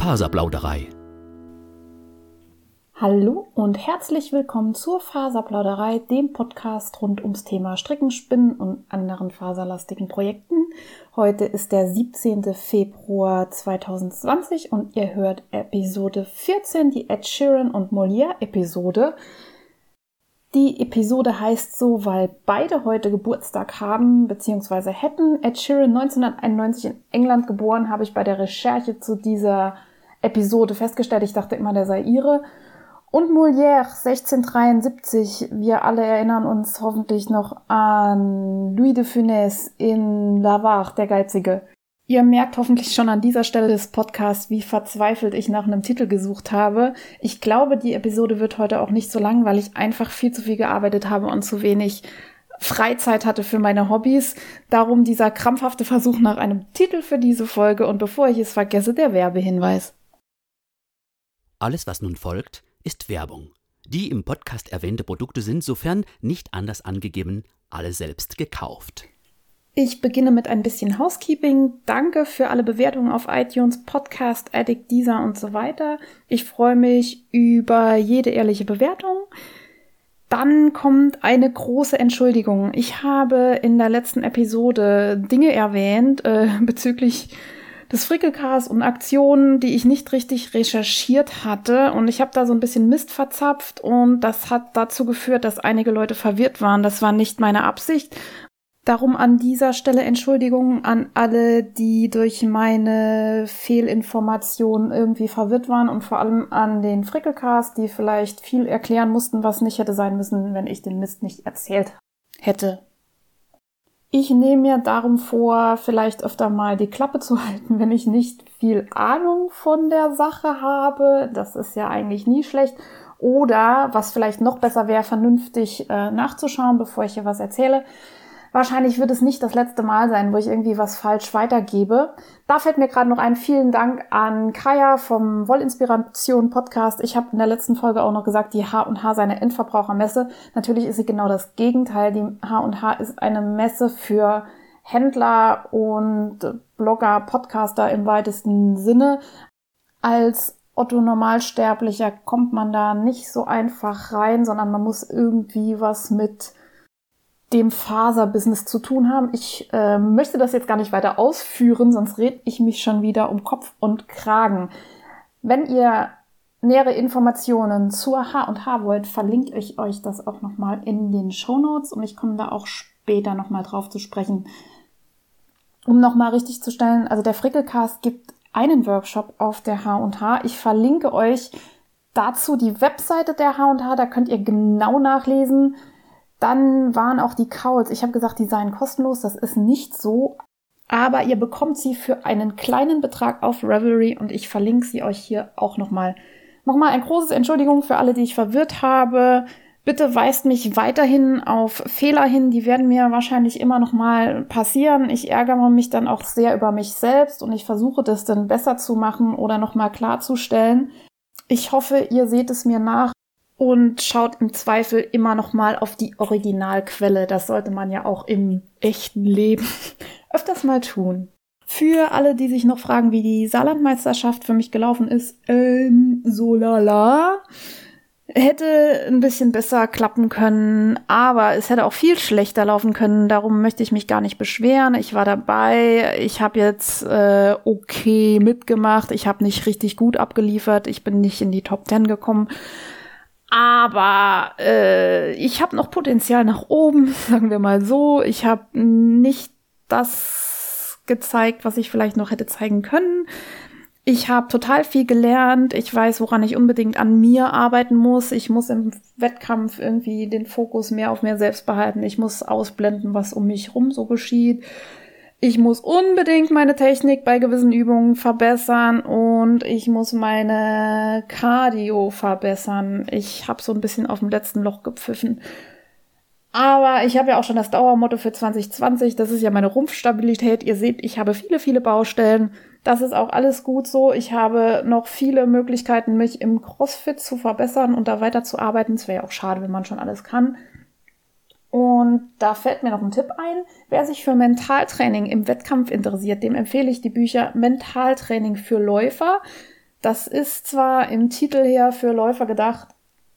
Faserplauderei. Hallo und herzlich willkommen zur Faserplauderei, dem Podcast rund ums Thema Stricken, Spinnen und anderen faserlastigen Projekten. Heute ist der 17. Februar 2020 und ihr hört Episode 14, die Ed Sheeran und Molière Episode. Die Episode heißt so, weil beide heute Geburtstag haben bzw. hätten. Ed Sheeran 1991 in England geboren, habe ich bei der Recherche zu dieser Episode festgestellt. Ich dachte immer, der sei ihre. Und Molière 1673. Wir alle erinnern uns hoffentlich noch an Louis de Funès in Lavare, der Geizige. Ihr merkt hoffentlich schon an dieser Stelle des Podcasts, wie verzweifelt ich nach einem Titel gesucht habe. Ich glaube, die Episode wird heute auch nicht so lang, weil ich einfach viel zu viel gearbeitet habe und zu wenig Freizeit hatte für meine Hobbys. Darum dieser krampfhafte Versuch nach einem Titel für diese Folge und bevor ich es vergesse, der Werbehinweis. Alles, was nun folgt, ist Werbung. Die im Podcast erwähnte Produkte sind, sofern nicht anders angegeben, alle selbst gekauft. Ich beginne mit ein bisschen Housekeeping. Danke für alle Bewertungen auf iTunes, Podcast, Addict, Deezer und so weiter. Ich freue mich über jede ehrliche Bewertung. Dann kommt eine große Entschuldigung. Ich habe in der letzten Episode Dinge erwähnt äh, bezüglich des Frickelcars und Aktionen, die ich nicht richtig recherchiert hatte. Und ich habe da so ein bisschen Mist verzapft und das hat dazu geführt, dass einige Leute verwirrt waren. Das war nicht meine Absicht. Darum an dieser Stelle Entschuldigung an alle, die durch meine Fehlinformationen irgendwie verwirrt waren und vor allem an den Frickelcast, die vielleicht viel erklären mussten, was nicht hätte sein müssen, wenn ich den Mist nicht erzählt hätte. Ich nehme mir darum vor, vielleicht öfter mal die Klappe zu halten, wenn ich nicht viel Ahnung von der Sache habe. Das ist ja eigentlich nie schlecht. Oder, was vielleicht noch besser wäre, vernünftig äh, nachzuschauen, bevor ich hier was erzähle. Wahrscheinlich wird es nicht das letzte Mal sein, wo ich irgendwie was falsch weitergebe. Da fällt mir gerade noch ein vielen Dank an Kaya vom Wollinspiration Podcast. Ich habe in der letzten Folge auch noch gesagt, die H&H seine Endverbrauchermesse. Natürlich ist sie genau das Gegenteil. Die H&H ist eine Messe für Händler und Blogger, Podcaster im weitesten Sinne. Als Otto Normalsterblicher kommt man da nicht so einfach rein, sondern man muss irgendwie was mit dem Faserbusiness zu tun haben. Ich äh, möchte das jetzt gar nicht weiter ausführen, sonst red ich mich schon wieder um Kopf und Kragen. Wenn ihr nähere Informationen zur H&H wollt, verlinke ich euch das auch nochmal in den Show Notes und ich komme da auch später nochmal drauf zu sprechen. Um nochmal richtig zu stellen, also der Frickelcast gibt einen Workshop auf der H&H. Ich verlinke euch dazu die Webseite der H&H, da könnt ihr genau nachlesen, dann waren auch die Cowls. Ich habe gesagt, die seien kostenlos. Das ist nicht so. Aber ihr bekommt sie für einen kleinen Betrag auf Revelry und ich verlinke sie euch hier auch nochmal. Nochmal ein großes Entschuldigung für alle, die ich verwirrt habe. Bitte weist mich weiterhin auf Fehler hin. Die werden mir wahrscheinlich immer noch mal passieren. Ich ärgere mich dann auch sehr über mich selbst und ich versuche das dann besser zu machen oder noch mal klarzustellen. Ich hoffe, ihr seht es mir nach und schaut im Zweifel immer noch mal auf die Originalquelle. Das sollte man ja auch im echten Leben öfters mal tun. Für alle, die sich noch fragen, wie die Saarlandmeisterschaft für mich gelaufen ist, ähm, so lala. Hätte ein bisschen besser klappen können, aber es hätte auch viel schlechter laufen können. Darum möchte ich mich gar nicht beschweren. Ich war dabei. Ich habe jetzt äh, okay mitgemacht. Ich habe nicht richtig gut abgeliefert. Ich bin nicht in die Top Ten gekommen. Aber äh, ich habe noch Potenzial nach oben, sagen wir mal so. Ich habe nicht das gezeigt, was ich vielleicht noch hätte zeigen können. Ich habe total viel gelernt. Ich weiß, woran ich unbedingt an mir arbeiten muss. Ich muss im Wettkampf irgendwie den Fokus mehr auf mir selbst behalten. Ich muss ausblenden, was um mich rum so geschieht ich muss unbedingt meine Technik bei gewissen Übungen verbessern und ich muss meine Cardio verbessern. Ich habe so ein bisschen auf dem letzten Loch gepfiffen. Aber ich habe ja auch schon das Dauermotto für 2020. Das ist ja meine Rumpfstabilität. Ihr seht, ich habe viele, viele Baustellen. Das ist auch alles gut so. Ich habe noch viele Möglichkeiten, mich im CrossFit zu verbessern und da weiterzuarbeiten. Es wäre ja auch schade, wenn man schon alles kann. Und da fällt mir noch ein Tipp ein. Wer sich für Mentaltraining im Wettkampf interessiert, dem empfehle ich die Bücher Mentaltraining für Läufer. Das ist zwar im Titel her für Läufer gedacht,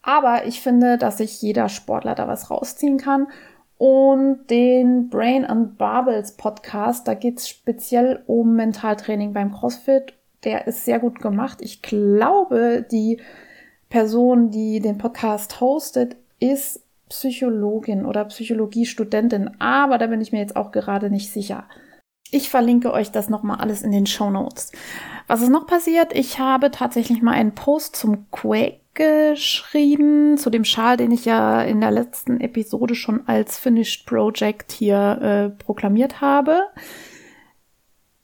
aber ich finde, dass sich jeder Sportler da was rausziehen kann. Und den Brain and Barbels Podcast, da geht es speziell um Mentaltraining beim CrossFit. Der ist sehr gut gemacht. Ich glaube, die Person, die den Podcast hostet, ist Psychologin oder Psychologiestudentin, aber da bin ich mir jetzt auch gerade nicht sicher. Ich verlinke euch das nochmal alles in den Show Notes. Was ist noch passiert? Ich habe tatsächlich mal einen Post zum Quake geschrieben, zu dem Schal, den ich ja in der letzten Episode schon als Finished Project hier äh, proklamiert habe.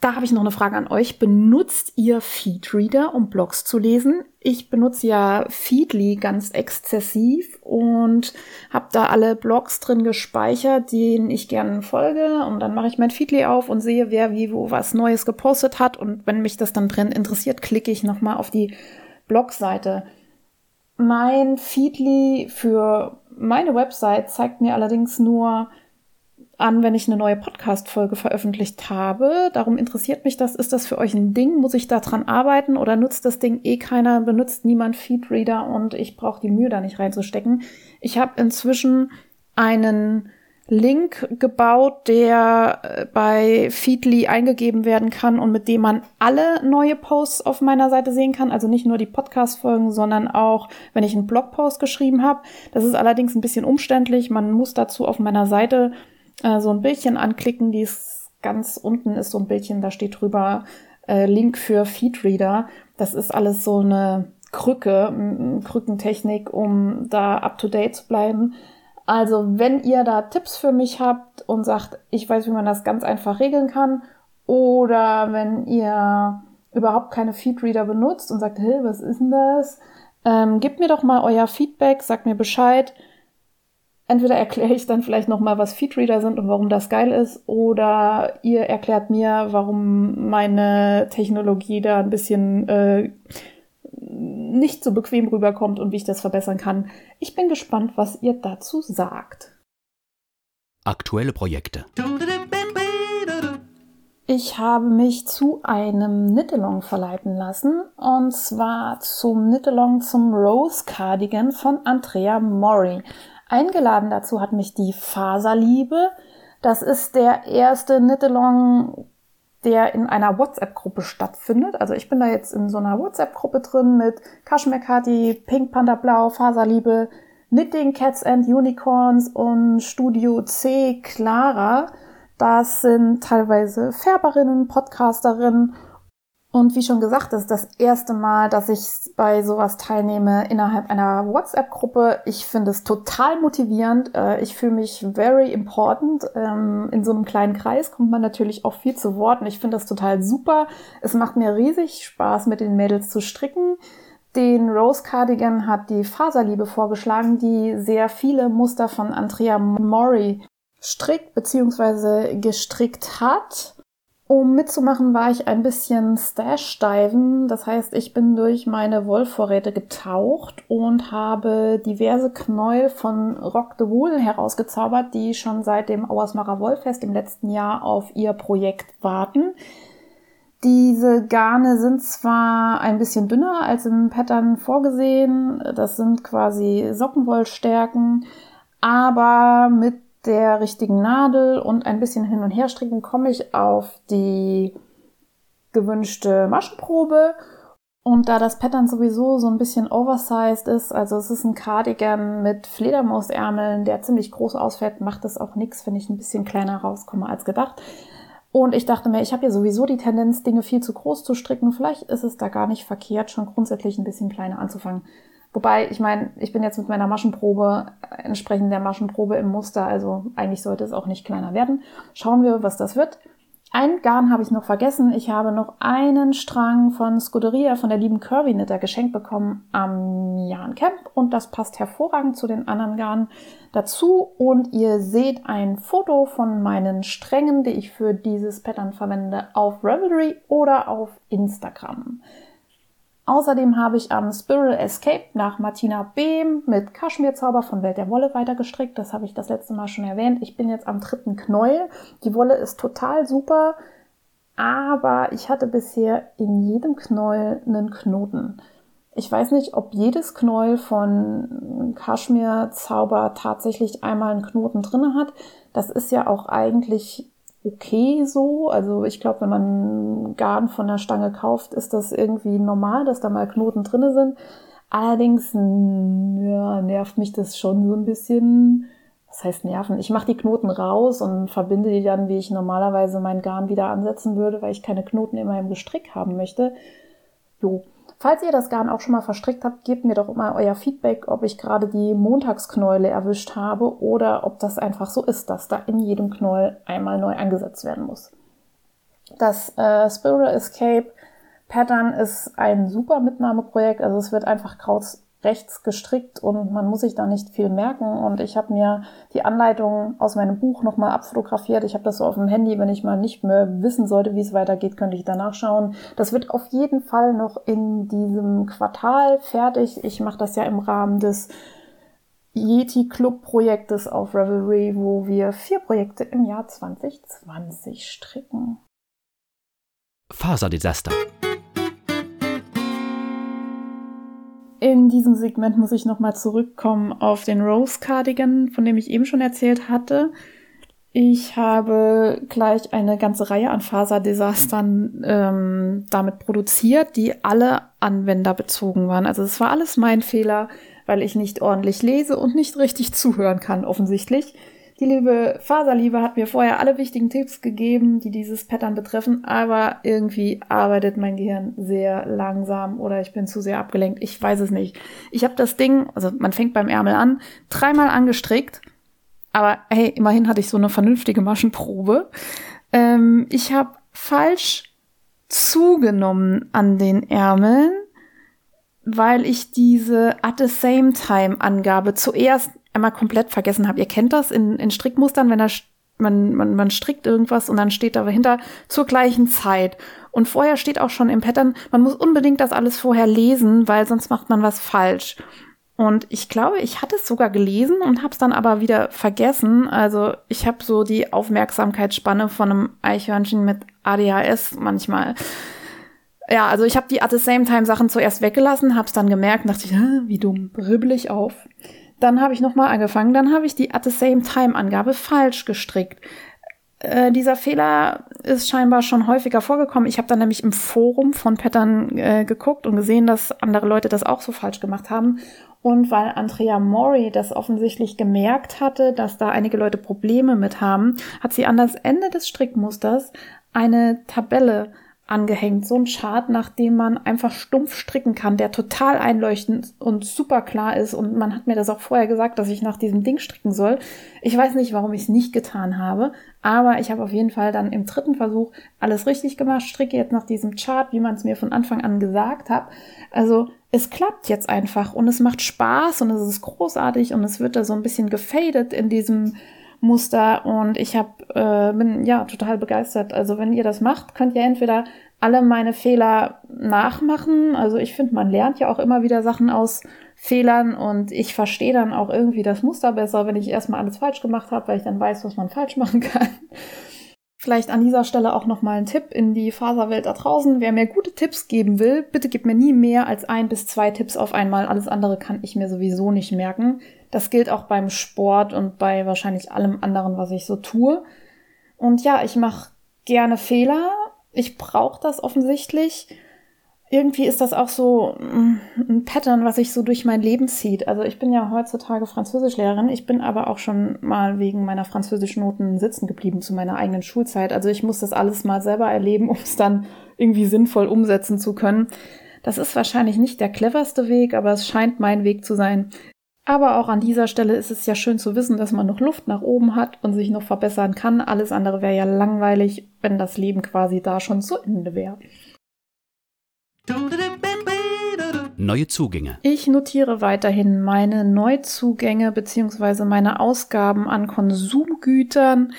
Da habe ich noch eine Frage an euch. Benutzt ihr Feedreader, um Blogs zu lesen? Ich benutze ja Feedly ganz exzessiv und habe da alle Blogs drin gespeichert, denen ich gerne folge. Und dann mache ich mein Feedly auf und sehe, wer wie wo was Neues gepostet hat. Und wenn mich das dann drin interessiert, klicke ich nochmal auf die Blogseite. Mein Feedly für meine Website zeigt mir allerdings nur an, wenn ich eine neue Podcast-Folge veröffentlicht habe. Darum interessiert mich das. Ist das für euch ein Ding? Muss ich da dran arbeiten oder nutzt das Ding eh keiner, benutzt niemand Feedreader und ich brauche die Mühe da nicht reinzustecken? Ich habe inzwischen einen Link gebaut, der äh, bei Feedly eingegeben werden kann und mit dem man alle neue Posts auf meiner Seite sehen kann. Also nicht nur die Podcast-Folgen, sondern auch, wenn ich einen Blogpost geschrieben habe. Das ist allerdings ein bisschen umständlich. Man muss dazu auf meiner Seite äh, so ein Bildchen anklicken, die ist ganz unten ist so ein Bildchen, da steht drüber äh, Link für Feedreader. Das ist alles so eine Krücke, Krückentechnik, um da up to date zu bleiben. Also, wenn ihr da Tipps für mich habt und sagt, ich weiß, wie man das ganz einfach regeln kann, oder wenn ihr überhaupt keine Feedreader benutzt und sagt, hey, was ist denn das? Ähm, gebt mir doch mal euer Feedback, sagt mir Bescheid entweder erkläre ich dann vielleicht nochmal, was Feedreader sind und warum das geil ist, oder ihr erklärt mir, warum meine Technologie da ein bisschen äh, nicht so bequem rüberkommt und wie ich das verbessern kann. Ich bin gespannt, was ihr dazu sagt. Aktuelle Projekte. Ich habe mich zu einem Nittelong verleiten lassen und zwar zum Nittelong zum Rose Cardigan von Andrea Mori. Eingeladen dazu hat mich die Faserliebe. Das ist der erste Knit-Along, der in einer WhatsApp-Gruppe stattfindet. Also ich bin da jetzt in so einer WhatsApp-Gruppe drin mit Kashmir Pink Panda Blau, Faserliebe, Knitting Cats and Unicorns und Studio C Clara. Das sind teilweise Färberinnen, Podcasterinnen und wie schon gesagt, das ist das erste Mal, dass ich bei sowas teilnehme innerhalb einer WhatsApp-Gruppe. Ich finde es total motivierend. Äh, ich fühle mich very important. Ähm, in so einem kleinen Kreis kommt man natürlich auch viel zu Wort und ich finde das total super. Es macht mir riesig Spaß, mit den Mädels zu stricken. Den Rose Cardigan hat die Faserliebe vorgeschlagen, die sehr viele Muster von Andrea Mori strickt bzw. gestrickt hat. Um mitzumachen, war ich ein bisschen Stash-Diven. Das heißt, ich bin durch meine Wollvorräte getaucht und habe diverse Knäuel von Rock the Wool herausgezaubert, die schon seit dem Auersmacher Wollfest im letzten Jahr auf ihr Projekt warten. Diese Garne sind zwar ein bisschen dünner als im Pattern vorgesehen. Das sind quasi Sockenwollstärken, aber mit der richtigen Nadel und ein bisschen hin und her stricken komme ich auf die gewünschte Maschenprobe. Und da das Pattern sowieso so ein bisschen oversized ist, also es ist ein Cardigan mit Fledermausärmeln, der ziemlich groß ausfällt, macht es auch nichts, wenn ich ein bisschen kleiner rauskomme als gedacht. Und ich dachte mir, ich habe ja sowieso die Tendenz, Dinge viel zu groß zu stricken. Vielleicht ist es da gar nicht verkehrt, schon grundsätzlich ein bisschen kleiner anzufangen. Wobei, ich meine, ich bin jetzt mit meiner Maschenprobe entsprechend der Maschenprobe im Muster, also eigentlich sollte es auch nicht kleiner werden. Schauen wir, was das wird. Ein Garn habe ich noch vergessen. Ich habe noch einen Strang von Scuderia von der lieben Curvy Knitter geschenkt bekommen am Jan Camp und das passt hervorragend zu den anderen Garnen dazu und ihr seht ein Foto von meinen Strängen, die ich für dieses Pattern verwende auf Ravelry oder auf Instagram. Außerdem habe ich am Spiral Escape nach Martina Behm mit Kaschmirzauber von Welt der Wolle weitergestrickt. Das habe ich das letzte Mal schon erwähnt. Ich bin jetzt am dritten Knäuel. Die Wolle ist total super. aber ich hatte bisher in jedem Knäuel einen Knoten. Ich weiß nicht, ob jedes Knäuel von Kaschmir Zauber tatsächlich einmal einen Knoten drinne hat. Das ist ja auch eigentlich okay so. Also ich glaube, wenn man Garn von der Stange kauft, ist das irgendwie normal, dass da mal Knoten drinne sind. Allerdings ja, nervt mich das schon so ein bisschen. Was heißt nerven? Ich mache die Knoten raus und verbinde die dann, wie ich normalerweise mein Garn wieder ansetzen würde, weil ich keine Knoten in meinem Gestrick haben möchte. Jo. Falls ihr das Garn auch schon mal verstrickt habt, gebt mir doch mal euer Feedback, ob ich gerade die Montagsknäule erwischt habe oder ob das einfach so ist, dass da in jedem Knäuel einmal neu angesetzt werden muss. Das äh, Spiral Escape Pattern ist ein super Mitnahmeprojekt. Also es wird einfach Krauts rechts gestrickt und man muss sich da nicht viel merken. Und ich habe mir die Anleitung aus meinem Buch nochmal abfotografiert. Ich habe das so auf dem Handy, wenn ich mal nicht mehr wissen sollte, wie es weitergeht, könnte ich danach schauen. Das wird auf jeden Fall noch in diesem Quartal fertig. Ich mache das ja im Rahmen des Yeti Club Projektes auf Revelry, wo wir vier Projekte im Jahr 2020 stricken. Faserdesaster. In diesem Segment muss ich nochmal zurückkommen auf den Rose Cardigan, von dem ich eben schon erzählt hatte. Ich habe gleich eine ganze Reihe an Faserdesastern ähm, damit produziert, die alle anwenderbezogen waren. Also es war alles mein Fehler, weil ich nicht ordentlich lese und nicht richtig zuhören kann, offensichtlich. Die liebe Faserliebe hat mir vorher alle wichtigen Tipps gegeben, die dieses Pattern betreffen, aber irgendwie arbeitet mein Gehirn sehr langsam oder ich bin zu sehr abgelenkt. Ich weiß es nicht. Ich habe das Ding, also man fängt beim Ärmel an, dreimal angestrickt, aber hey, immerhin hatte ich so eine vernünftige Maschenprobe. Ähm, ich habe falsch zugenommen an den Ärmeln, weil ich diese at the same time Angabe zuerst einmal komplett vergessen habe. Ihr kennt das in, in Strickmustern, wenn da man, man, man strickt irgendwas und dann steht da dahinter zur gleichen Zeit. Und vorher steht auch schon im Pattern, man muss unbedingt das alles vorher lesen, weil sonst macht man was falsch. Und ich glaube, ich hatte es sogar gelesen und habe es dann aber wieder vergessen. Also ich habe so die Aufmerksamkeitsspanne von einem Eichhörnchen mit ADHS manchmal. Ja, also ich habe die at the same time Sachen zuerst weggelassen, habe es dann gemerkt, dachte ich, wie dumm, bribbel ich auf. Dann habe ich nochmal angefangen, dann habe ich die at the same time Angabe falsch gestrickt. Äh, dieser Fehler ist scheinbar schon häufiger vorgekommen. Ich habe dann nämlich im Forum von Pattern äh, geguckt und gesehen, dass andere Leute das auch so falsch gemacht haben. Und weil Andrea Mori das offensichtlich gemerkt hatte, dass da einige Leute Probleme mit haben, hat sie an das Ende des Strickmusters eine Tabelle angehängt. So ein Chart, nach dem man einfach stumpf stricken kann, der total einleuchtend und super klar ist. Und man hat mir das auch vorher gesagt, dass ich nach diesem Ding stricken soll. Ich weiß nicht, warum ich es nicht getan habe, aber ich habe auf jeden Fall dann im dritten Versuch alles richtig gemacht, stricke jetzt nach diesem Chart, wie man es mir von Anfang an gesagt hat. Also es klappt jetzt einfach und es macht Spaß und es ist großartig und es wird da so ein bisschen gefadet in diesem Muster und ich hab, äh, bin ja total begeistert. Also wenn ihr das macht, könnt ihr entweder alle meine Fehler nachmachen. Also ich finde, man lernt ja auch immer wieder Sachen aus Fehlern und ich verstehe dann auch irgendwie das Muster besser, wenn ich erstmal alles falsch gemacht habe, weil ich dann weiß, was man falsch machen kann. Vielleicht an dieser Stelle auch nochmal ein Tipp in die Faserwelt da draußen. Wer mir gute Tipps geben will, bitte gib mir nie mehr als ein bis zwei Tipps auf einmal. Alles andere kann ich mir sowieso nicht merken. Das gilt auch beim Sport und bei wahrscheinlich allem anderen, was ich so tue. Und ja, ich mache gerne Fehler. Ich brauche das offensichtlich irgendwie ist das auch so mm, ein Pattern, was sich so durch mein Leben zieht. Also ich bin ja heutzutage Französischlehrerin. Ich bin aber auch schon mal wegen meiner Französischnoten sitzen geblieben zu meiner eigenen Schulzeit. Also ich muss das alles mal selber erleben, um es dann irgendwie sinnvoll umsetzen zu können. Das ist wahrscheinlich nicht der cleverste Weg, aber es scheint mein Weg zu sein. Aber auch an dieser Stelle ist es ja schön zu wissen, dass man noch Luft nach oben hat und sich noch verbessern kann. Alles andere wäre ja langweilig, wenn das Leben quasi da schon zu Ende wäre. Neue Zugänge. Ich notiere weiterhin meine Neuzugänge bzw. meine Ausgaben an Konsumgütern.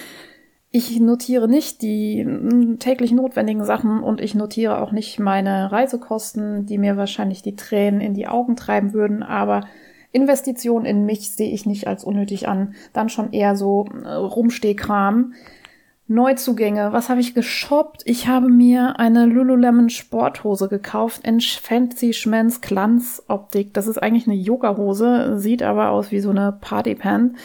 Ich notiere nicht die hm, täglich notwendigen Sachen und ich notiere auch nicht meine Reisekosten, die mir wahrscheinlich die Tränen in die Augen treiben würden, aber Investitionen in mich sehe ich nicht als unnötig an. Dann schon eher so äh, Rumstehkram. Neuzugänge. Was habe ich geshoppt? Ich habe mir eine Lululemon Sporthose gekauft in Fancy Schmens Glanzoptik. Das ist eigentlich eine Yoga-Hose, sieht aber aus wie so eine Partypan.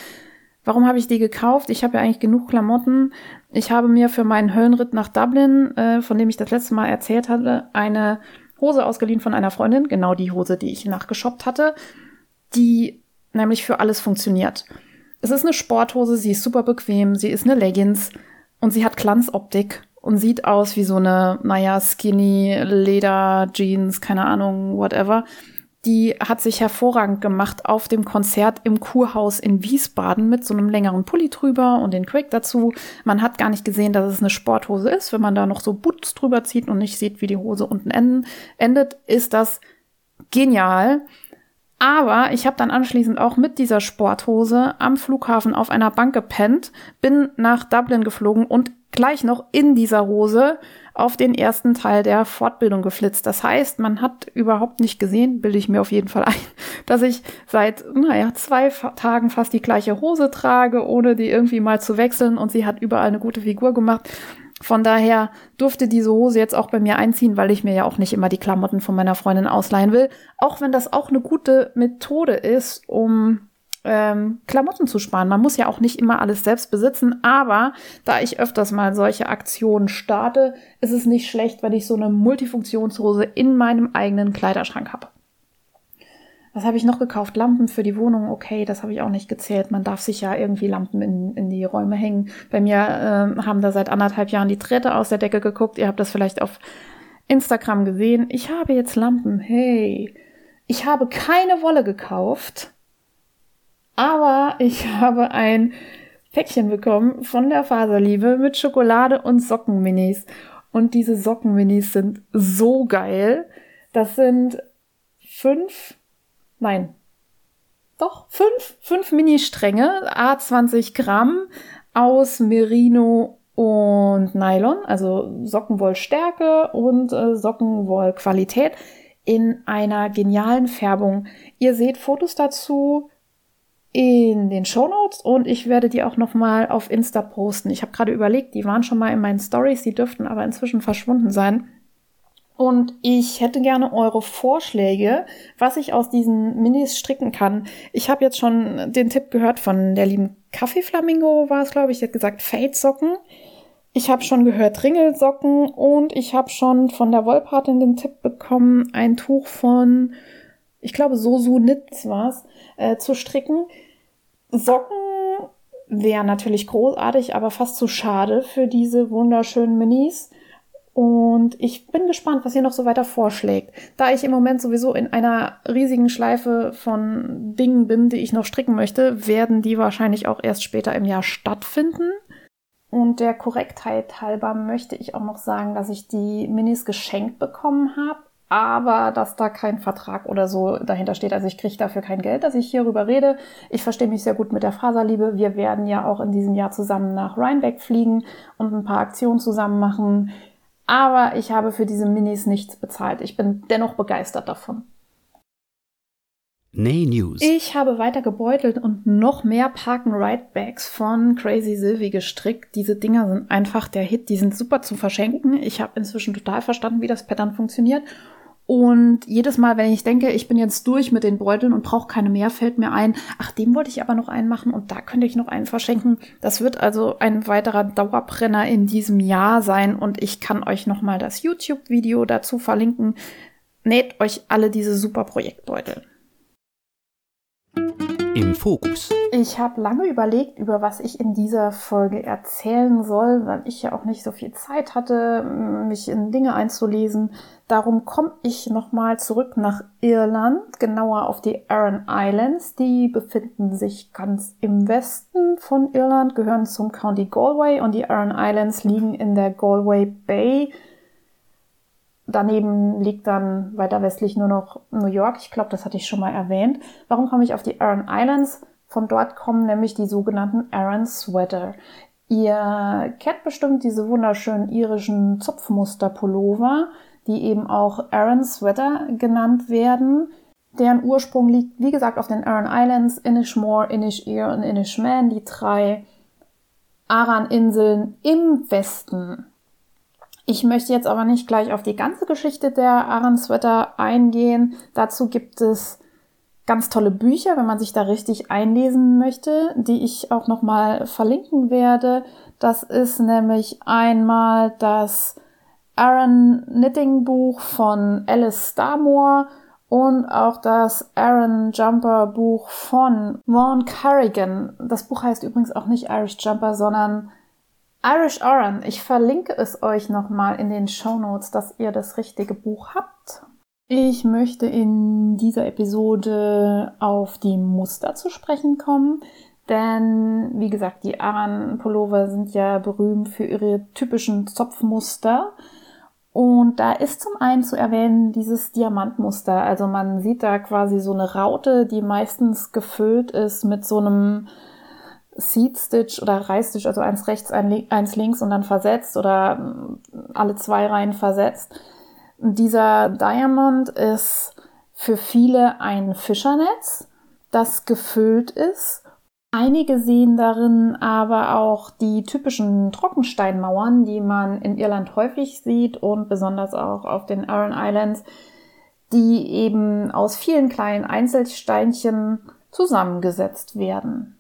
Warum habe ich die gekauft? Ich habe ja eigentlich genug Klamotten. Ich habe mir für meinen Höllenritt nach Dublin, äh, von dem ich das letzte Mal erzählt hatte, eine Hose ausgeliehen von einer Freundin. Genau die Hose, die ich nachgeshoppt hatte. Die nämlich für alles funktioniert. Es ist eine Sporthose, sie ist super bequem, sie ist eine Leggings und sie hat Glanzoptik und sieht aus wie so eine, naja, skinny Leder Jeans, keine Ahnung, whatever. Die hat sich hervorragend gemacht auf dem Konzert im Kurhaus in Wiesbaden mit so einem längeren Pulli drüber und den Quick dazu. Man hat gar nicht gesehen, dass es eine Sporthose ist. Wenn man da noch so Boots drüber zieht und nicht sieht, wie die Hose unten endet, ist das genial. Aber ich habe dann anschließend auch mit dieser Sporthose am Flughafen auf einer Bank gepennt, bin nach Dublin geflogen und gleich noch in dieser Hose auf den ersten Teil der Fortbildung geflitzt. Das heißt, man hat überhaupt nicht gesehen, bilde ich mir auf jeden Fall ein, dass ich seit, naja, zwei Tagen fast die gleiche Hose trage, ohne die irgendwie mal zu wechseln und sie hat überall eine gute Figur gemacht. Von daher durfte diese Hose jetzt auch bei mir einziehen, weil ich mir ja auch nicht immer die Klamotten von meiner Freundin ausleihen will. Auch wenn das auch eine gute Methode ist, um ähm, Klamotten zu sparen. Man muss ja auch nicht immer alles selbst besitzen, aber da ich öfters mal solche Aktionen starte, ist es nicht schlecht, wenn ich so eine Multifunktionshose in meinem eigenen Kleiderschrank habe. Was habe ich noch gekauft? Lampen für die Wohnung. Okay, das habe ich auch nicht gezählt. Man darf sich ja irgendwie Lampen in, in die Räume hängen. Bei mir äh, haben da seit anderthalb Jahren die Drähte aus der Decke geguckt. Ihr habt das vielleicht auf Instagram gesehen. Ich habe jetzt Lampen. Hey, ich habe keine Wolle gekauft, aber ich habe ein Päckchen bekommen von der Faserliebe mit Schokolade und Sockenminis. Und diese Sockenminis sind so geil. Das sind fünf nein, doch, fünf, fünf Mini-Stränge, A20 Gramm aus Merino und Nylon, also Sockenwollstärke und äh, Sockenwollqualität in einer genialen Färbung. Ihr seht Fotos dazu in den Show Notes und ich werde die auch noch mal auf Insta posten. Ich habe gerade überlegt, die waren schon mal in meinen Stories, die dürften aber inzwischen verschwunden sein. Und ich hätte gerne eure Vorschläge, was ich aus diesen Minis stricken kann. Ich habe jetzt schon den Tipp gehört von der lieben Kaffeeflamingo, war es, glaube ich, die hat gesagt Fade-Socken. Ich habe schon gehört Ringelsocken und ich habe schon von der Wollpatin den Tipp bekommen, ein Tuch von, ich glaube, Sosu Knits war's, äh, zu stricken. Socken wäre natürlich großartig, aber fast zu schade für diese wunderschönen Minis. Und ich bin gespannt, was ihr noch so weiter vorschlägt. Da ich im Moment sowieso in einer riesigen Schleife von Dingen bin, die ich noch stricken möchte, werden die wahrscheinlich auch erst später im Jahr stattfinden. Und der Korrektheit halber möchte ich auch noch sagen, dass ich die Minis geschenkt bekommen habe, aber dass da kein Vertrag oder so dahinter steht. Also ich kriege dafür kein Geld, dass ich hierüber rede. Ich verstehe mich sehr gut mit der Faserliebe. Wir werden ja auch in diesem Jahr zusammen nach Rhinebeck fliegen und ein paar Aktionen zusammen machen. Aber ich habe für diese Minis nichts bezahlt. Ich bin dennoch begeistert davon. Nay News. Ich habe weiter gebeutelt und noch mehr Park and Ride Bags von Crazy Sylvie gestrickt. Diese Dinger sind einfach der Hit. Die sind super zu verschenken. Ich habe inzwischen total verstanden, wie das Pattern funktioniert. Und jedes Mal, wenn ich denke, ich bin jetzt durch mit den Beuteln und brauche keine mehr, fällt mir ein, ach, dem wollte ich aber noch einen machen und da könnte ich noch einen verschenken. Das wird also ein weiterer Dauerbrenner in diesem Jahr sein und ich kann euch nochmal das YouTube-Video dazu verlinken. Näht euch alle diese super Projektbeutel. Im Fokus. Ich habe lange überlegt, über was ich in dieser Folge erzählen soll, weil ich ja auch nicht so viel Zeit hatte, mich in Dinge einzulesen. Darum komme ich nochmal zurück nach Irland, genauer auf die Aran Islands. Die befinden sich ganz im Westen von Irland, gehören zum County Galway und die Aran Islands liegen in der Galway Bay Daneben liegt dann weiter westlich nur noch New York. Ich glaube, das hatte ich schon mal erwähnt. Warum komme ich auf die Aran Islands? Von dort kommen nämlich die sogenannten Aran Sweater. Ihr kennt bestimmt diese wunderschönen irischen Zopfmuster-Pullover, die eben auch Aran Sweater genannt werden. Deren Ursprung liegt, wie gesagt, auf den Aran Islands, Inishmore, Inisheer und Inishman, die drei Aran-Inseln im Westen. Ich möchte jetzt aber nicht gleich auf die ganze Geschichte der Aran-Sweater eingehen. Dazu gibt es ganz tolle Bücher, wenn man sich da richtig einlesen möchte, die ich auch nochmal verlinken werde. Das ist nämlich einmal das Aaron Knitting Buch von Alice Starmore und auch das Aaron Jumper Buch von Vaughn Carrigan. Das Buch heißt übrigens auch nicht Irish Jumper, sondern Irish Aaron. Ich verlinke es euch nochmal in den Show Notes, dass ihr das richtige Buch habt. Ich möchte in dieser Episode auf die Muster zu sprechen kommen, denn wie gesagt, die Aran-Pullover sind ja berühmt für ihre typischen Zopfmuster. Und da ist zum einen zu erwähnen dieses Diamantmuster. Also man sieht da quasi so eine Raute, die meistens gefüllt ist mit so einem Seed Stitch oder Reistitch, also eins rechts, eins links und dann versetzt oder alle zwei Reihen versetzt. Dieser Diamond ist für viele ein Fischernetz, das gefüllt ist. Einige sehen darin aber auch die typischen Trockensteinmauern, die man in Irland häufig sieht und besonders auch auf den Aran Islands, die eben aus vielen kleinen Einzelsteinchen zusammengesetzt werden.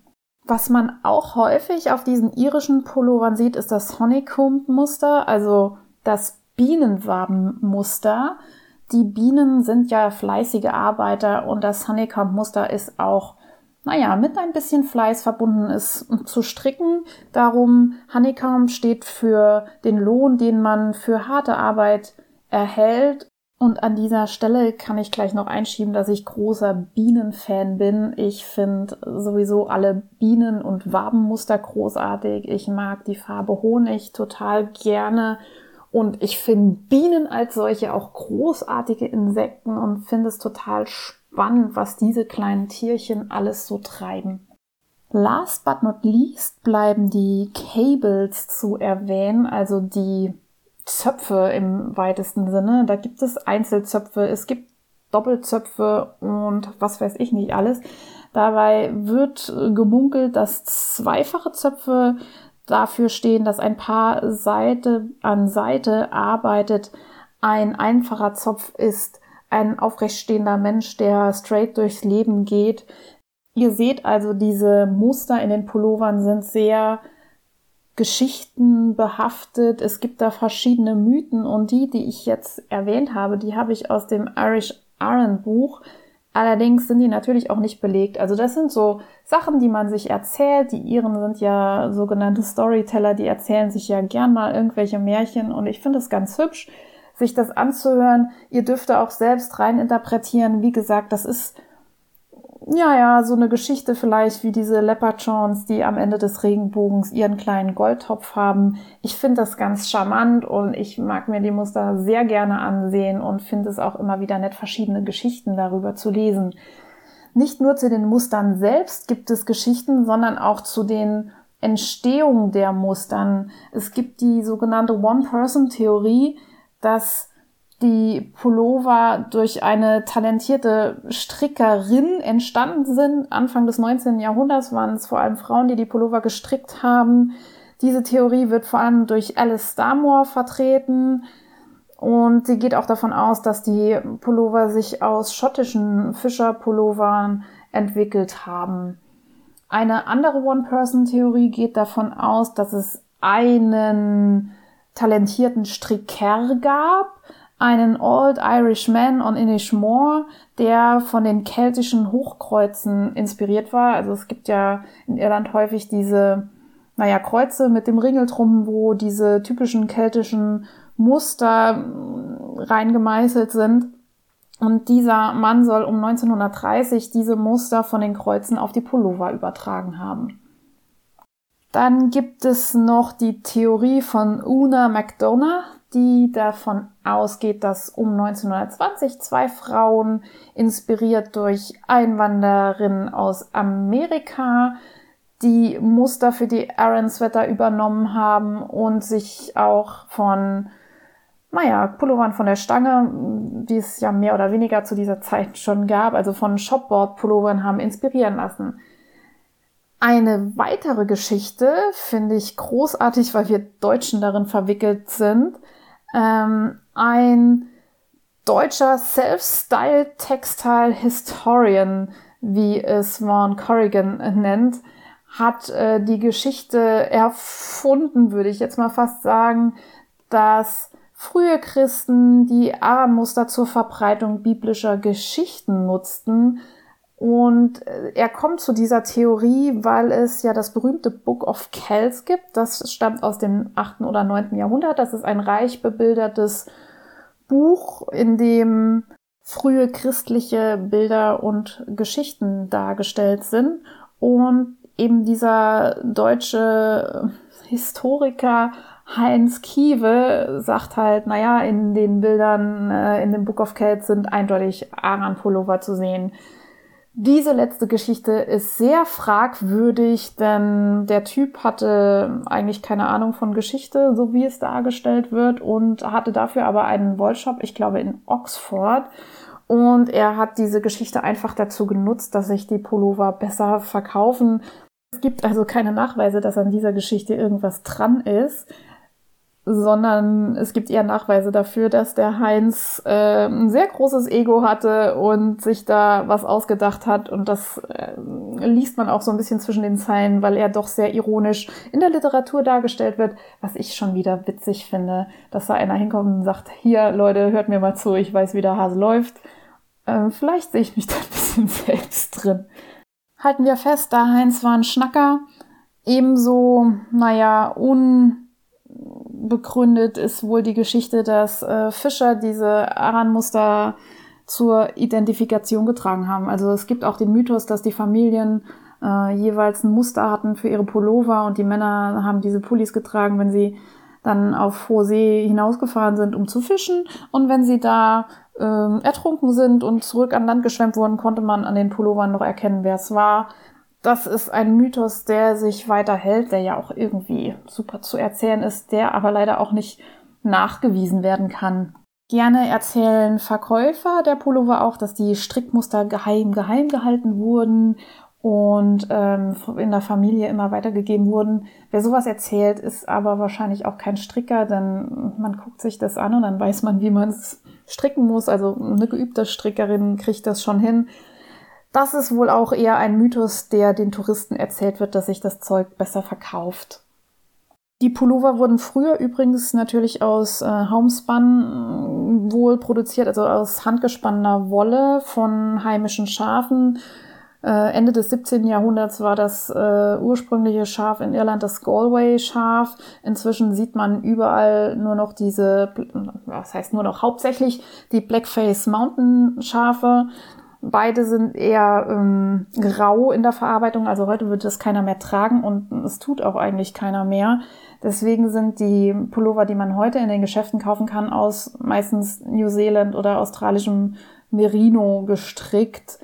Was man auch häufig auf diesen irischen Pullovern sieht, ist das Honeycomb-Muster, also das Bienenwabenmuster. Die Bienen sind ja fleißige Arbeiter und das Honeycomb-Muster ist auch, naja, mit ein bisschen Fleiß verbunden ist zu stricken. Darum Honeycomb steht für den Lohn, den man für harte Arbeit erhält. Und an dieser Stelle kann ich gleich noch einschieben, dass ich großer Bienenfan bin. Ich finde sowieso alle Bienen- und Wabenmuster großartig. Ich mag die Farbe Honig total gerne und ich finde Bienen als solche auch großartige Insekten und finde es total spannend, was diese kleinen Tierchen alles so treiben. Last but not least bleiben die Cables zu erwähnen, also die Zöpfe im weitesten Sinne. Da gibt es Einzelzöpfe, es gibt Doppelzöpfe und was weiß ich nicht alles. Dabei wird gemunkelt, dass zweifache Zöpfe dafür stehen, dass ein Paar Seite an Seite arbeitet. Ein einfacher Zopf ist ein aufrechtstehender Mensch, der straight durchs Leben geht. Ihr seht also, diese Muster in den Pullovern sind sehr Geschichten behaftet. Es gibt da verschiedene Mythen und die, die ich jetzt erwähnt habe, die habe ich aus dem Irish Iron Buch. Allerdings sind die natürlich auch nicht belegt. Also das sind so Sachen, die man sich erzählt. Die Iren sind ja sogenannte Storyteller, die erzählen sich ja gern mal irgendwelche Märchen und ich finde es ganz hübsch, sich das anzuhören. Ihr dürft da auch selbst rein interpretieren. Wie gesagt, das ist ja, ja, so eine Geschichte vielleicht wie diese Leopardchons, die am Ende des Regenbogens ihren kleinen Goldtopf haben. Ich finde das ganz charmant und ich mag mir die Muster sehr gerne ansehen und finde es auch immer wieder nett, verschiedene Geschichten darüber zu lesen. Nicht nur zu den Mustern selbst gibt es Geschichten, sondern auch zu den Entstehungen der Mustern. Es gibt die sogenannte One-Person-Theorie, dass die Pullover durch eine talentierte Strickerin entstanden sind. Anfang des 19. Jahrhunderts waren es vor allem Frauen, die die Pullover gestrickt haben. Diese Theorie wird vor allem durch Alice Starmore vertreten. Und sie geht auch davon aus, dass die Pullover sich aus schottischen Fischerpullovern entwickelt haben. Eine andere One-Person-Theorie geht davon aus, dass es einen talentierten Stricker gab, einen Old Irish Man on Inishmore, der von den keltischen Hochkreuzen inspiriert war. Also es gibt ja in Irland häufig diese, naja, Kreuze mit dem Ringel drum, wo diese typischen keltischen Muster mm, reingemeißelt sind. Und dieser Mann soll um 1930 diese Muster von den Kreuzen auf die Pullover übertragen haben. Dann gibt es noch die Theorie von Una McDonough, die davon ausgeht, dass um 1920 zwei Frauen, inspiriert durch Einwandererinnen aus Amerika, die Muster für die Aaron Sweater übernommen haben und sich auch von, naja, Pullovern von der Stange, die es ja mehr oder weniger zu dieser Zeit schon gab, also von Shopboard-Pullovern haben inspirieren lassen. Eine weitere Geschichte finde ich großartig, weil wir Deutschen darin verwickelt sind. Ähm, ein deutscher Self-Styled Textile Historian, wie es Vaughn Corrigan nennt, hat äh, die Geschichte erfunden, würde ich jetzt mal fast sagen, dass frühe Christen die Arammuster zur Verbreitung biblischer Geschichten nutzten. Und äh, er kommt zu dieser Theorie, weil es ja das berühmte Book of Kells gibt. Das stammt aus dem 8. oder 9. Jahrhundert. Das ist ein reich bebildertes Buch, in dem frühe christliche Bilder und Geschichten dargestellt sind. Und eben dieser deutsche Historiker Heinz Kiewe sagt halt, naja, in den Bildern äh, in dem Book of Kells sind eindeutig Aran-Pullover zu sehen. Diese letzte Geschichte ist sehr fragwürdig, denn der Typ hatte eigentlich keine Ahnung von Geschichte, so wie es dargestellt wird, und hatte dafür aber einen Wollshop, ich glaube in Oxford. Und er hat diese Geschichte einfach dazu genutzt, dass sich die Pullover besser verkaufen. Es gibt also keine Nachweise, dass an dieser Geschichte irgendwas dran ist sondern es gibt eher Nachweise dafür, dass der Heinz äh, ein sehr großes Ego hatte und sich da was ausgedacht hat. Und das äh, liest man auch so ein bisschen zwischen den Zeilen, weil er doch sehr ironisch in der Literatur dargestellt wird, was ich schon wieder witzig finde, dass da einer hinkommt und sagt, hier Leute, hört mir mal zu, ich weiß, wie der Hase läuft. Äh, vielleicht sehe ich mich da ein bisschen selbst drin. Halten wir fest, da Heinz war ein Schnacker, ebenso, naja, un begründet ist wohl die Geschichte, dass äh, Fischer diese Aran-Muster zur Identifikation getragen haben. Also es gibt auch den Mythos, dass die Familien äh, jeweils ein Muster hatten für ihre Pullover und die Männer haben diese Pullis getragen, wenn sie dann auf hohe See hinausgefahren sind, um zu fischen. Und wenn sie da äh, ertrunken sind und zurück an Land geschwemmt wurden, konnte man an den Pullovern noch erkennen, wer es war das ist ein Mythos, der sich weiterhält, der ja auch irgendwie super zu erzählen ist, der aber leider auch nicht nachgewiesen werden kann. Gerne erzählen Verkäufer der Pullover auch, dass die Strickmuster geheim geheim gehalten wurden und ähm, in der Familie immer weitergegeben wurden. Wer sowas erzählt, ist aber wahrscheinlich auch kein Stricker, denn man guckt sich das an und dann weiß man, wie man es stricken muss. Also eine geübte Strickerin kriegt das schon hin. Das ist wohl auch eher ein Mythos, der den Touristen erzählt wird, dass sich das Zeug besser verkauft. Die Pullover wurden früher übrigens natürlich aus äh, Homespun äh, wohl produziert, also aus handgespannener Wolle von heimischen Schafen. Äh, Ende des 17. Jahrhunderts war das äh, ursprüngliche Schaf in Irland das Galway-Schaf. Inzwischen sieht man überall nur noch diese, was heißt nur noch hauptsächlich die Blackface Mountain Schafe. Beide sind eher ähm, grau in der Verarbeitung, also heute wird das keiner mehr tragen und es tut auch eigentlich keiner mehr. Deswegen sind die Pullover, die man heute in den Geschäften kaufen kann, aus meistens New Zealand oder australischem Merino gestrickt.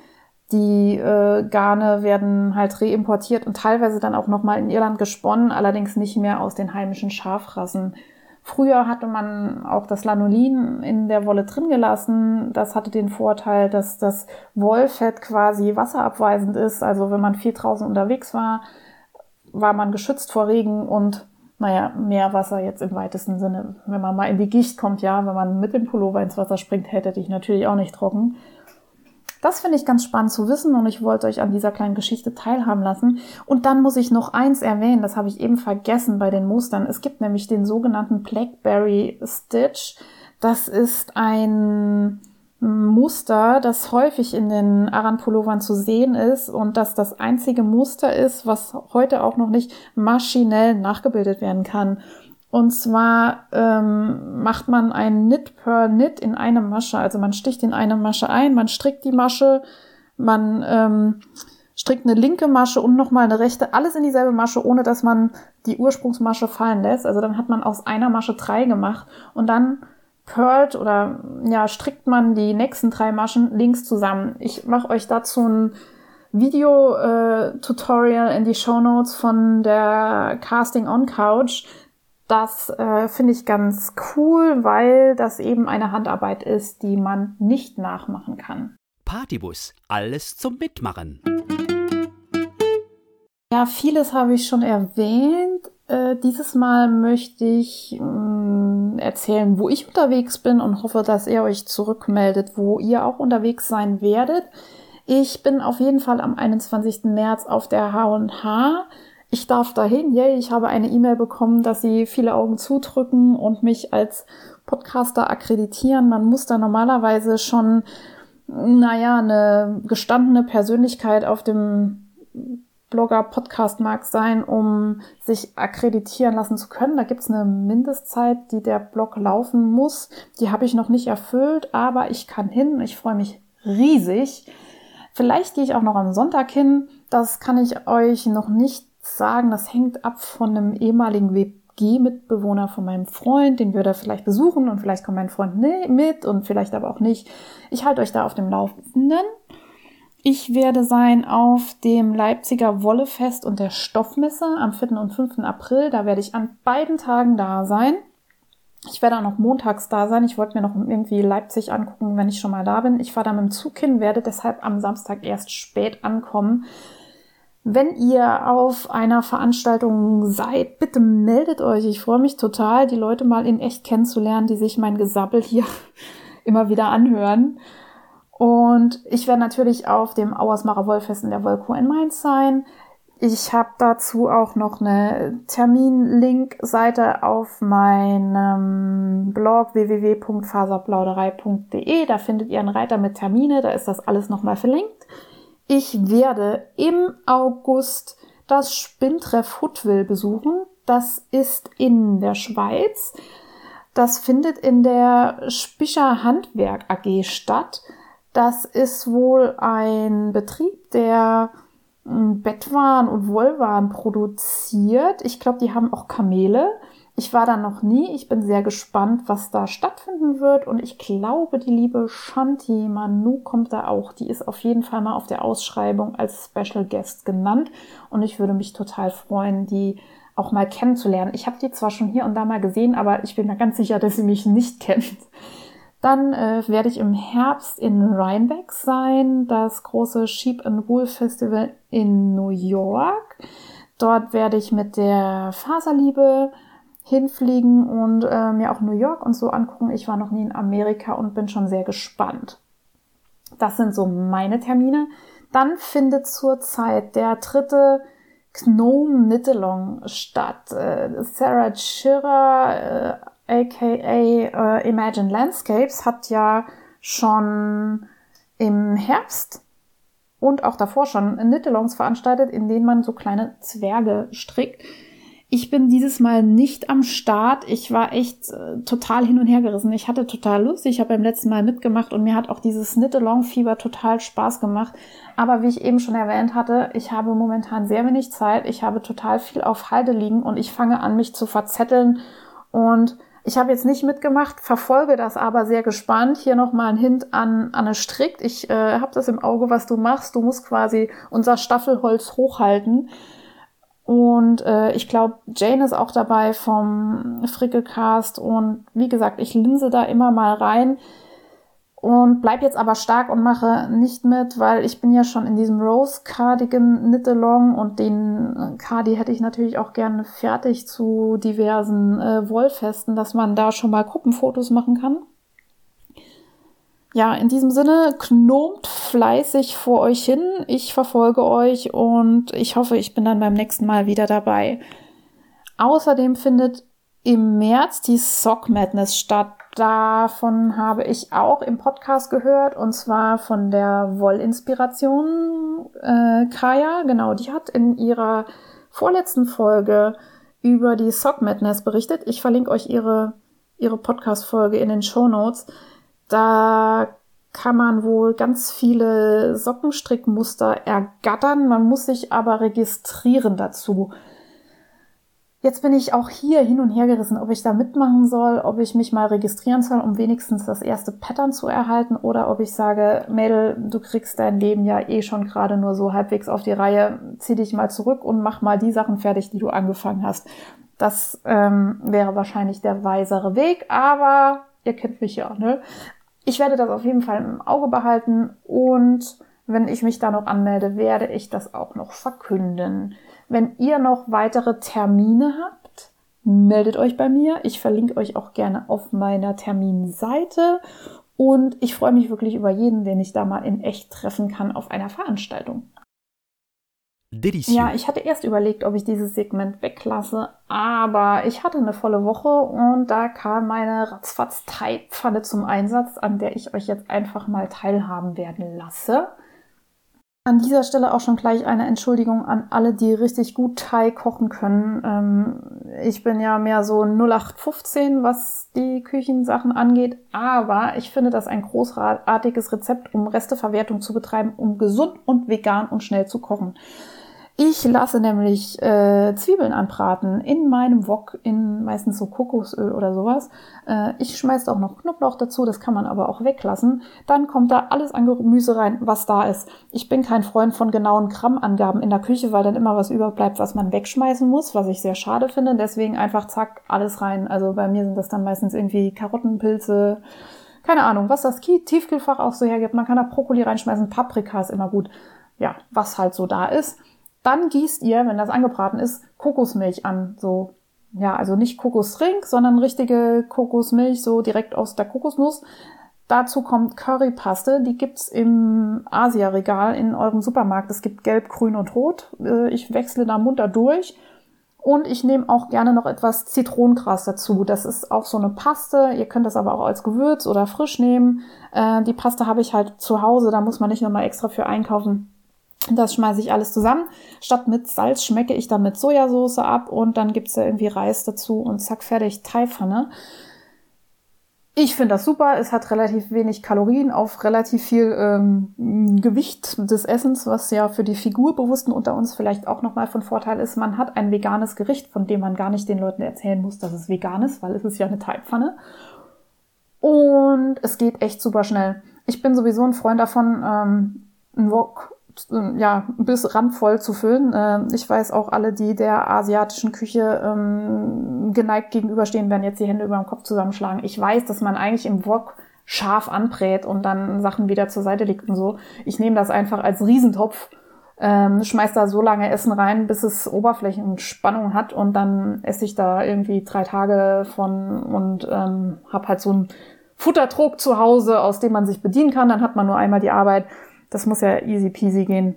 Die äh, Garne werden halt reimportiert und teilweise dann auch nochmal in Irland gesponnen, allerdings nicht mehr aus den heimischen Schafrassen. Früher hatte man auch das Lanolin in der Wolle drin gelassen. Das hatte den Vorteil, dass das Wollfett quasi wasserabweisend ist. Also wenn man viel draußen unterwegs war, war man geschützt vor Regen und naja, Meerwasser jetzt im weitesten Sinne. Wenn man mal in die Gicht kommt, ja, wenn man mit dem Pullover ins Wasser springt, hätte ich natürlich auch nicht trocken. Das finde ich ganz spannend zu wissen und ich wollte euch an dieser kleinen Geschichte teilhaben lassen. Und dann muss ich noch eins erwähnen, das habe ich eben vergessen bei den Mustern. Es gibt nämlich den sogenannten Blackberry Stitch. Das ist ein Muster, das häufig in den Aran-Pullovern zu sehen ist und das das einzige Muster ist, was heute auch noch nicht maschinell nachgebildet werden kann. Und zwar ähm, macht man ein Knit per Knit in eine Masche. Also man sticht in eine Masche ein, man strickt die Masche, man ähm, strickt eine linke Masche und nochmal eine rechte, alles in dieselbe Masche, ohne dass man die Ursprungsmasche fallen lässt. Also dann hat man aus einer Masche drei gemacht und dann purlt oder ja, strickt man die nächsten drei Maschen links zusammen. Ich mache euch dazu ein Video-Tutorial äh, in die Show Notes von der Casting on Couch das äh, finde ich ganz cool, weil das eben eine Handarbeit ist, die man nicht nachmachen kann. Partybus, alles zum Mitmachen. Ja, vieles habe ich schon erwähnt. Äh, dieses Mal möchte ich mh, mm, erzählen, wo ich unterwegs bin und hoffe, dass ihr euch zurückmeldet, wo ihr auch unterwegs sein werdet. Ich bin auf jeden Fall am 21. März auf der H&H. Ich darf dahin, yay, ich habe eine E-Mail bekommen, dass sie viele Augen zudrücken und mich als Podcaster akkreditieren. Man muss da normalerweise schon, naja, eine gestandene Persönlichkeit auf dem Blogger, Podcast-Markt sein, um sich akkreditieren lassen zu können. Da gibt's eine Mindestzeit, die der Blog laufen muss. Die habe ich noch nicht erfüllt, aber ich kann hin. Ich freue mich riesig. Vielleicht gehe ich auch noch am Sonntag hin. Das kann ich euch noch nicht sagen. Das hängt ab von einem ehemaligen WG-Mitbewohner von meinem Freund. Den würde er vielleicht besuchen und vielleicht kommt mein Freund mit und vielleicht aber auch nicht. Ich halte euch da auf dem Laufenden. Ich werde sein auf dem Leipziger Wollefest und der Stoffmesse am 4. und 5. April. Da werde ich an beiden Tagen da sein. Ich werde auch noch montags da sein. Ich wollte mir noch irgendwie Leipzig angucken, wenn ich schon mal da bin. Ich fahre da mit dem Zug hin, werde deshalb am Samstag erst spät ankommen. Wenn ihr auf einer Veranstaltung seid, bitte meldet euch. Ich freue mich total, die Leute mal in echt kennenzulernen, die sich mein Gesabbel hier immer wieder anhören. Und ich werde natürlich auf dem Auersmacher Wollfest in der Wollkur in Mainz sein. Ich habe dazu auch noch eine Terminlink-Seite auf meinem Blog www.faserplauderei.de. Da findet ihr einen Reiter mit Termine, da ist das alles nochmal verlinkt. Ich werde im August das Spinntreff Huttwil besuchen. Das ist in der Schweiz. Das findet in der Spischer Handwerk AG statt. Das ist wohl ein Betrieb, der hm, Bettwaren und Wollwaren produziert. Ich glaube, die haben auch Kamele. Ich war da noch nie. Ich bin sehr gespannt, was da stattfinden wird. Und ich glaube, die liebe Shanti Manu kommt da auch. Die ist auf jeden Fall mal auf der Ausschreibung als Special Guest genannt. Und ich würde mich total freuen, die auch mal kennenzulernen. Ich habe die zwar schon hier und da mal gesehen, aber ich bin mir ganz sicher, dass sie mich nicht kennt. Dann äh, werde ich im Herbst in Rhinebeck sein, das große Sheep and Wool Festival in New York. Dort werde ich mit der Faserliebe hinfliegen und äh, mir auch New York und so angucken. Ich war noch nie in Amerika und bin schon sehr gespannt. Das sind so meine Termine. Dann findet zurzeit der dritte Gnome Nittelong statt. Äh, Sarah Schirrer, äh, aka äh, Imagine Landscapes, hat ja schon im Herbst und auch davor schon Knit-Alongs veranstaltet, in denen man so kleine Zwerge strickt. Ich bin dieses Mal nicht am Start. Ich war echt äh, total hin und her gerissen. Ich hatte total Lust. Ich habe beim letzten Mal mitgemacht und mir hat auch dieses Knit-Along-Fieber total Spaß gemacht. Aber wie ich eben schon erwähnt hatte, ich habe momentan sehr wenig Zeit. Ich habe total viel auf Halde liegen und ich fange an, mich zu verzetteln und ich habe jetzt nicht mitgemacht, verfolge das aber sehr gespannt. Hier nochmal ein Hint an Anne Strickt. Ich äh, habe das im Auge, was du machst. Du musst quasi unser Staffelholz hochhalten. Und äh, ich glaube, Jane ist auch dabei vom Frickelcast. Und wie gesagt, ich linse da immer mal rein und bleib jetzt aber stark und mache nicht mit, weil ich bin ja schon in diesem Rose Cardigan Knit Along und den äh, Cardi hätte ich natürlich auch gerne fertig zu diversen äh, Wollfesten, dass man da schon mal Gruppenfotos machen kann. Ja, in diesem Sinne, knomt fleißig vor euch hin. Ich verfolge euch und ich hoffe, ich bin dann beim nächsten Mal wieder dabei. Außerdem findet im März die Sock Madness statt. Davon habe ich auch im Podcast gehört und zwar von der Wollinspiration äh, Kaya. Genau, die hat in ihrer vorletzten Folge über die Sock Madness berichtet. Ich verlinke euch ihre, ihre Podcast-Folge in den Show Notes. Da kann man wohl ganz viele Sockenstrickmuster ergattern. Man muss sich aber registrieren dazu. Jetzt bin ich auch hier hin und her gerissen, ob ich da mitmachen soll, ob ich mich mal registrieren soll, um wenigstens das erste Pattern zu erhalten, oder ob ich sage, Mädel, du kriegst dein Leben ja eh schon gerade nur so halbwegs auf die Reihe, zieh dich mal zurück und mach mal die Sachen fertig, die du angefangen hast. Das ähm, wäre wahrscheinlich der weisere Weg, aber ihr kennt mich ja, ne? Ich werde das auf jeden Fall im Auge behalten und wenn ich mich da noch anmelde, werde ich das auch noch verkünden. Wenn ihr noch weitere Termine habt, meldet euch bei mir. Ich verlinke euch auch gerne auf meiner Terminseite. Und ich freue mich wirklich über jeden, den ich da mal in echt treffen kann auf einer Veranstaltung. Delicieux. Ja, ich hatte erst überlegt, ob ich dieses Segment weglasse, aber ich hatte eine volle Woche und da kam meine ratzfatz pfanne zum Einsatz, an der ich euch jetzt einfach mal teilhaben werden lasse. An dieser Stelle auch schon gleich eine Entschuldigung an alle, die richtig gut Thai kochen können. Ähm, ich bin ja mehr so 0815, was die Küchensachen angeht, aber ich finde das ein großartiges Rezept, um Resteverwertung zu betreiben, um gesund und vegan und schnell zu kochen. Ich lasse nämlich äh, Zwiebeln anbraten in meinem Wok, in meistens so Kokosöl oder sowas. Äh, ich schmeiße auch noch Knoblauch dazu, das kann man aber auch weglassen. Dann kommt da alles an Gemüse rein, was da ist. Ich bin kein Freund von genauen Grammangaben in der Küche, weil dann immer was überbleibt, was man wegschmeißen muss, was ich sehr schade finde. Deswegen einfach zack, alles rein. Also bei mir sind das dann meistens irgendwie Karotten, Pilze, keine Ahnung, was das Tiefkühlfach auch so hergibt. Man kann da Brokkoli reinschmeißen, Paprika ist immer gut. Ja, was halt so da ist. Dann gießt ihr, wenn das angebraten ist, Kokosmilch an. So, ja, also nicht Kokosring, sondern richtige Kokosmilch, so direkt aus der Kokosnuss. Dazu kommt Currypaste, die gibt's im Asia-Regal in eurem Supermarkt. Es gibt gelb, grün und rot. Äh, ich wechsle da munter durch. Und ich nehme auch gerne noch etwas Zitronengras dazu. Das ist auch so eine Paste. Ihr könnt das aber auch als Gewürz oder frisch nehmen. Äh, die Paste habe ich halt zu Hause. Da muss man nicht nochmal extra für einkaufen. Das schmeiße ich alles zusammen. Statt mit Salz schmecke ich dann mit Sojasauce ab und dann gibt's da irgendwie Reis dazu und zack, fertig, Teipfanne. Ich finde das super. Es hat relativ wenig Kalorien auf relativ viel ähm, Gewicht des Essens, was ja für die Figurbewussten unter uns vielleicht auch nochmal von Vorteil ist. Man hat ein veganes Gericht, von dem man gar nicht den Leuten erzählen muss, dass es vegan ist, weil es ist ja eine Teigpfanne. Und es geht echt super schnell. Ich bin sowieso ein Freund davon, ähm, einen Wok ja, bis randvoll zu füllen. Ähm, ich weiß auch, alle, die der asiatischen Küche ähm, geneigt gegenüberstehen, werden jetzt die Hände über dem Kopf zusammenschlagen. Ich weiß, dass man eigentlich im Wok scharf anbrät und dann Sachen wieder zur Seite legt und so. Ich nehme das einfach als Riesentopf, ähm, schmeiß da so lange Essen rein, bis es Oberflächenspannung hat und dann esse ich da irgendwie drei Tage von und ähm, habe halt so einen Futtertrog zu Hause, aus dem man sich bedienen kann. Dann hat man nur einmal die Arbeit das muss ja easy peasy gehen.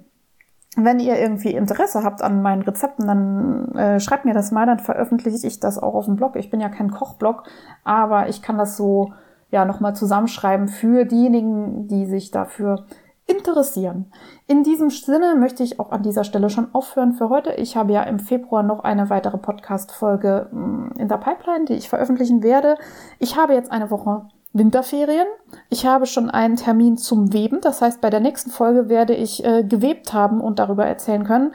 Wenn ihr irgendwie Interesse habt an meinen Rezepten, dann äh, schreibt mir das mal, dann veröffentliche ich das auch auf dem Blog. Ich bin ja kein Kochblog, aber ich kann das so ja nochmal zusammenschreiben für diejenigen, die sich dafür interessieren. In diesem Sinne möchte ich auch an dieser Stelle schon aufhören für heute. Ich habe ja im Februar noch eine weitere Podcast-Folge mm, in der Pipeline, die ich veröffentlichen werde. Ich habe jetzt eine Woche Winterferien. Ich habe schon einen Termin zum Weben. Das heißt, bei der nächsten Folge werde ich äh, gewebt haben und darüber erzählen können.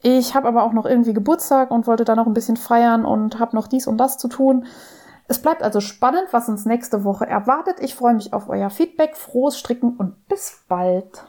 Ich habe aber auch noch irgendwie Geburtstag und wollte da noch ein bisschen feiern und habe noch dies und das zu tun. Es bleibt also spannend, was uns nächste Woche erwartet. Ich freue mich auf euer Feedback, frohes Stricken und bis bald.